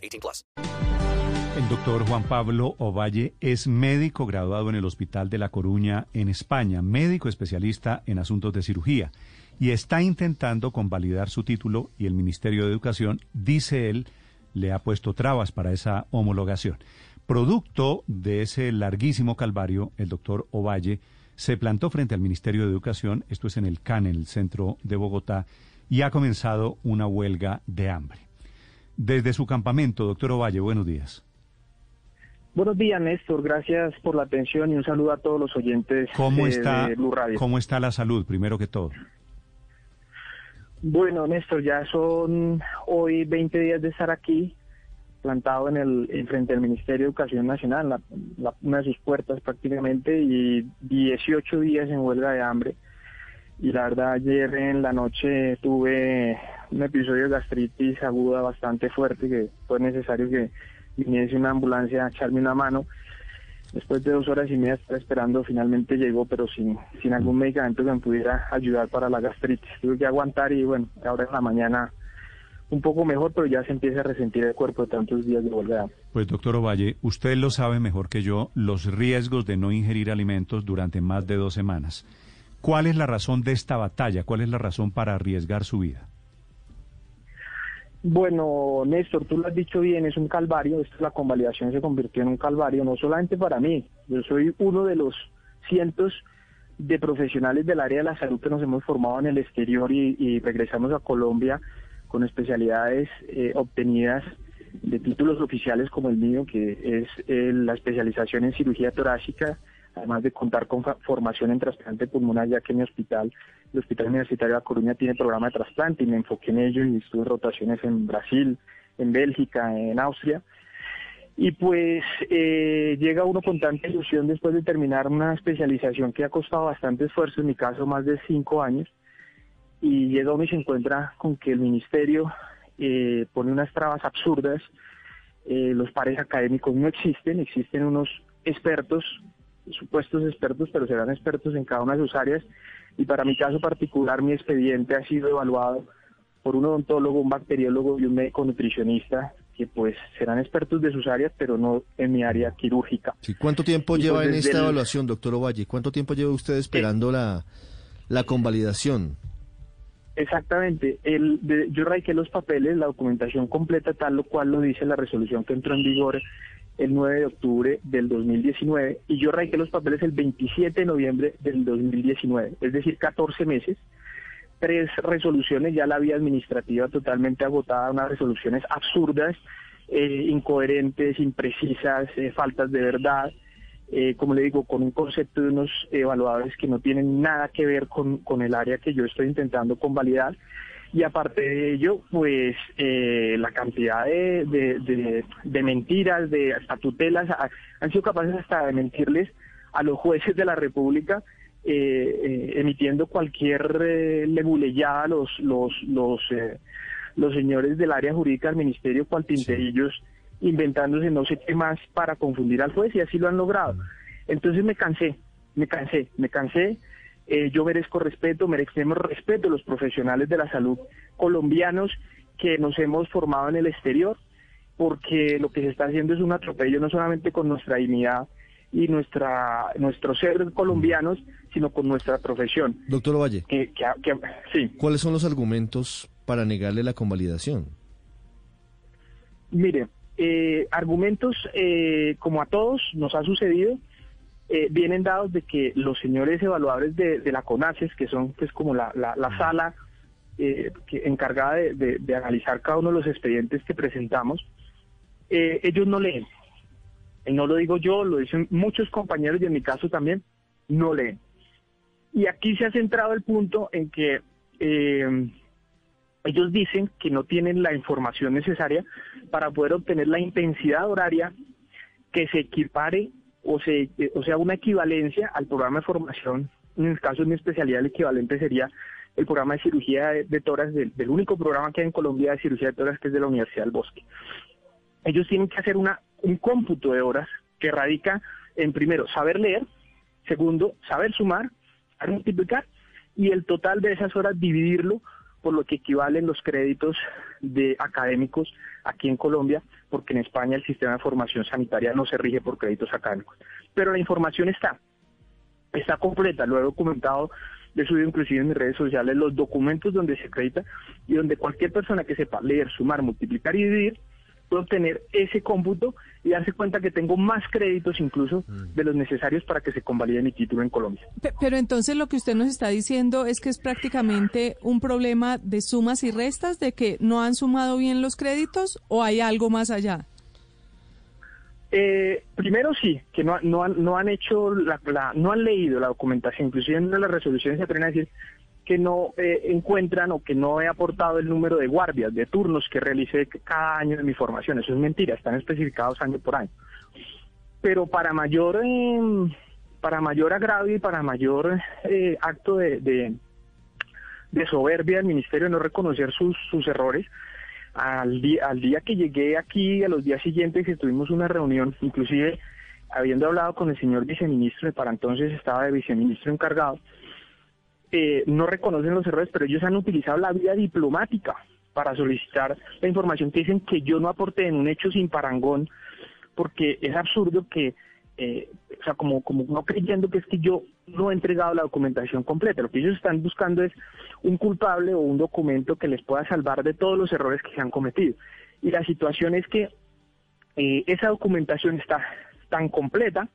18 plus. El doctor Juan Pablo Ovalle es médico graduado en el Hospital de La Coruña en España, médico especialista en asuntos de cirugía y está intentando convalidar su título y el Ministerio de Educación, dice él, le ha puesto trabas para esa homologación. Producto de ese larguísimo calvario, el doctor Ovalle se plantó frente al Ministerio de Educación, esto es en el CAN, en el centro de Bogotá, y ha comenzado una huelga de hambre. Desde su campamento, doctor Ovalle, buenos días. Buenos días, Néstor. Gracias por la atención y un saludo a todos los oyentes ¿Cómo eh, está, de Blue Radio. ¿Cómo está la salud, primero que todo? Bueno, Néstor, ya son hoy 20 días de estar aquí, plantado en el en frente al Ministerio de Educación Nacional, la- la- una de sus puertas prácticamente, y 18 días en huelga de hambre. Y la verdad, ayer en la noche tuve un episodio de gastritis aguda bastante fuerte, que fue necesario que viniese una ambulancia a echarme una mano. Después de dos horas y media estar esperando, finalmente llegó, pero sin, sin algún medicamento que me pudiera ayudar para la gastritis. Tuve que aguantar y bueno, ahora en la mañana un poco mejor, pero ya se empieza a resentir el cuerpo de tantos días de hambre. Pues doctor Ovalle, usted lo sabe mejor que yo, los riesgos de no ingerir alimentos durante más de dos semanas. ¿Cuál es la razón de esta batalla? ¿Cuál es la razón para arriesgar su vida? Bueno, Néstor, tú lo has dicho bien, es un calvario. Esto, la convalidación se convirtió en un calvario, no solamente para mí. Yo soy uno de los cientos de profesionales del área de la salud que nos hemos formado en el exterior y, y regresamos a Colombia con especialidades eh, obtenidas de títulos oficiales como el mío, que es eh, la especialización en cirugía torácica, además de contar con formación en trasplante pulmonar, ya que mi hospital, el Hospital Universitario de La Coruña, tiene programa de trasplante y me enfoqué en ello y estuve en rotaciones en Brasil, en Bélgica, en Austria. Y pues eh, llega uno con tanta ilusión después de terminar una especialización que ha costado bastante esfuerzo, en mi caso más de cinco años, y llega uno se encuentra con que el ministerio eh, pone unas trabas absurdas, eh, los pares académicos no existen, existen unos expertos, supuestos expertos, pero serán expertos en cada una de sus áreas, y para mi caso particular mi expediente ha sido evaluado por un odontólogo, un bacteriólogo y un médico nutricionista, que pues serán expertos de sus áreas, pero no en mi área quirúrgica. Sí, ¿Cuánto tiempo Y lleva pues en esta el- evaluación, doctor Ovalle? ¿Cuánto tiempo lleva usted esperando la, la convalidación? Exactamente. El, de- yo radiqué los papeles, la documentación completa, tal lo cual lo dice la resolución que entró en vigor el 9 de octubre del 2019, y yo radiqué los papeles el 27 de noviembre del 2019, es decir, 14 meses. Tres resoluciones, ya la vía administrativa totalmente agotada, unas resoluciones absurdas, eh, incoherentes, imprecisas, eh, faltas de verdad, eh, como le digo, con un concepto de unos evaluadores que no tienen nada que ver con, con el área que yo estoy intentando convalidar. Y aparte de ello, pues eh, la cantidad de, de, de- de mentiras, de hasta tutelas, ha- han sido capaces hasta de mentirles a los jueces de la República, eh, eh, emitiendo cualquier eh, leguleyada a los, los, los, eh, los señores del área jurídica del ministerio, cual tinterillos, inventándose no sé qué más para confundir al juez y así lo han logrado. Entonces me cansé, me cansé, me cansé. Eh, yo merezco respeto, merecemos respeto los profesionales de la salud colombianos que nos hemos formado en el exterior, porque lo que se está haciendo es un atropello no solamente con nuestra dignidad y nuestra nuestro ser colombianos, sino con nuestra profesión. Doctor Ovalle, Que, que, que- sí. ¿cuáles son los argumentos para negarle la convalidación? Mire, eh, argumentos eh, como a todos nos ha sucedido, eh, vienen dados de que los señores evaluadores de, la CONACES, que son pues como la, la, la sala eh, encargada de, de- de analizar cada uno de los expedientes que presentamos, eh, ellos no leen. Y no lo digo yo, lo dicen muchos compañeros y en mi caso también, no leen. Y aquí se ha centrado el punto en que eh, ellos dicen que no tienen la información necesaria para poder obtener la intensidad horaria que se equipare o, se, eh, o sea una equivalencia al programa de formación. En el caso de mi especialidad, el equivalente sería el programa de cirugía de, toras, del, del único programa que hay en Colombia de cirugía de toras, que es de la Universidad del Bosque. Ellos tienen que hacer una, un cómputo de horas que radica en, primero, saber leer, segundo, saber sumar, saber multiplicar, y el total de esas horas dividirlo por lo que equivalen los créditos de académicos aquí en Colombia, porque en España el sistema de formación sanitaria no se rige por créditos académicos. Pero la información está, está completa, lo he documentado, he subido inclusive en mis redes sociales los documentos donde se acredita y donde cualquier persona que sepa leer, sumar, multiplicar y dividir puedo obtener ese cómputo y darse cuenta que tengo más créditos incluso de los necesarios para que se convalide mi título en Colombia. Pe- Pero entonces lo que usted nos está diciendo es que es prácticamente un problema de sumas y restas, de que no han sumado bien los créditos o hay algo más allá. Eh, primero sí, que no, no, han, no han hecho, la, la- no han leído la documentación, inclusive en una de las resoluciones se atreven a decir que no eh, encuentran o que no he aportado el número de guardias, de turnos que realicé cada año de mi formación. Eso es mentira, están especificados año por año. Pero para mayor, eh, para mayor agravio y para mayor eh, acto de, soberbia del ministerio de no reconocer sus, errores, al día, al día que llegué aquí, a los días siguientes que tuvimos una reunión, inclusive habiendo hablado con el señor viceministro, para entonces estaba de viceministro encargado, eh, no reconocen los errores, pero ellos han utilizado la vía diplomática para solicitar la información que dicen que yo no aporté en un hecho sin parangón, porque es absurdo que, eh, o sea, como, como no creyendo que es que yo no he entregado la documentación completa. Lo que ellos están buscando es un culpable o un documento que les pueda salvar de todos los errores que se han cometido. Y la situación es que eh, esa documentación está tan completa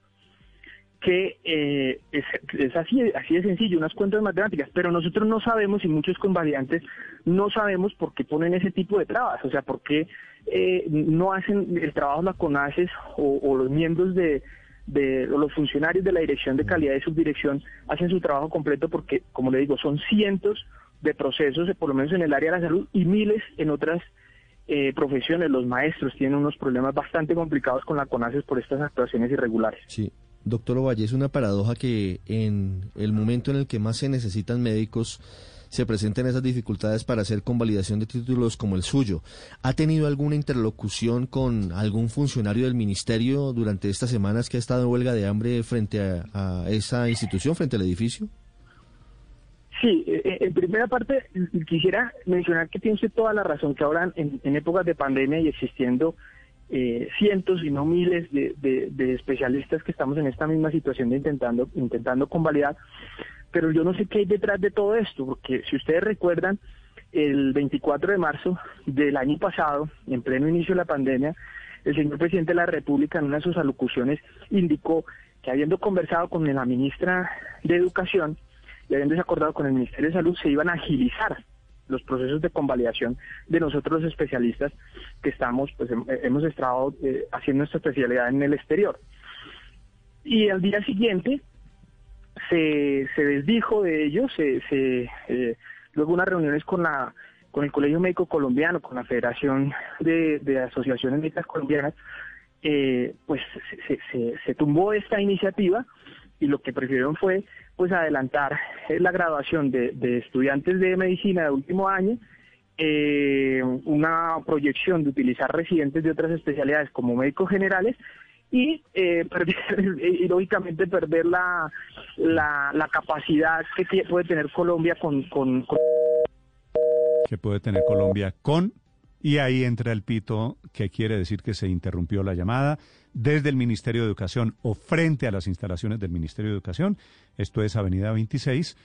que eh, es, es así, así de sencillo, unas cuentas matemáticas, pero nosotros no sabemos y muchos convalidantes no sabemos por qué ponen ese tipo de trabas, o sea, por qué eh, no hacen el trabajo la CONACES o, o los miembros de, de o los funcionarios de la Dirección de Calidad y Subdirección hacen su trabajo completo porque, como le digo, son cientos de procesos, por lo menos en el área de la salud, y miles en otras eh, profesiones. Los maestros tienen unos problemas bastante complicados con la CONACES por estas actuaciones irregulares. Sí. Doctor Ovalle, es una paradoja que en el momento en el que más se necesitan médicos se presenten esas dificultades para hacer convalidación de títulos como el suyo. ¿Ha tenido alguna interlocución con algún funcionario del ministerio durante estas semanas que ha estado en huelga de hambre frente a, a esa institución, frente al edificio? Sí, eh, en primera parte quisiera mencionar que tiene toda la razón, que ahora en, en épocas de pandemia y existiendo eh, cientos y no miles de, de, especialistas que estamos en esta misma situación de intentando, intentando convalidar, pero yo no sé qué hay detrás de todo esto, porque si ustedes recuerdan, el 24 de marzo del año pasado, en pleno inicio de la pandemia, el señor presidente de la República en una de sus alocuciones indicó que habiendo conversado con la ministra de Educación y habiendo acordado con el Ministerio de Salud, se iban a agilizar los procesos de convalidación de nosotros los especialistas que estamos, pues hemos estado eh, haciendo nuestra especialidad en el exterior. Y al día siguiente se, se desdijo de ello, se, se eh, luego unas reuniones con la con el Colegio Médico Colombiano, con la Federación de, de Asociaciones Médicas Colombianas, eh, pues se, se, se tumbó esta iniciativa y lo que prefirieron fue pues adelantar la graduación de, de estudiantes de medicina de último año, eh, una proyección de utilizar residentes de otras especialidades como médicos generales y, eh, y lógicamente perder la, la, la, capacidad que puede tener Colombia con, con, con... Que puede tener Colombia con... Y ahí entra el pito que quiere decir que se interrumpió la llamada desde el Ministerio de Educación o frente a las instalaciones del Ministerio de Educación. Esto es Avenida 26.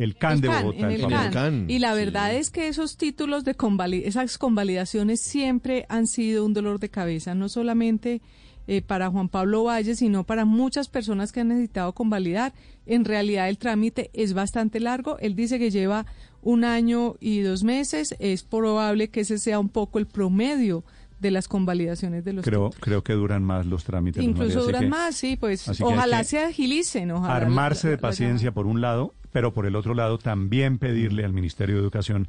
El CAN el de CAN, Bogotá. En el el CAN. CAN, Y la sí. verdad es que esos títulos de convali esas convalidaciones siempre han sido un dolor de cabeza, no solamente eh, para Juan Pablo Valle, sino para muchas personas que han necesitado convalidar. En realidad el trámite es bastante largo. Él dice que lleva un año y dos meses. Es probable que ese sea un poco el promedio de las convalidaciones de los Creo, títulos. creo que duran más los trámites. Incluso María, duran que más, sí, pues ojalá se agilicen, ojalá. Armarse la- de la- paciencia por un lado, pero por el otro lado también pedirle al Ministerio de Educación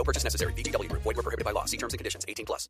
No purchase necessary. VGW Group. Void were prohibited by law. See terms and conditions. 18 plus.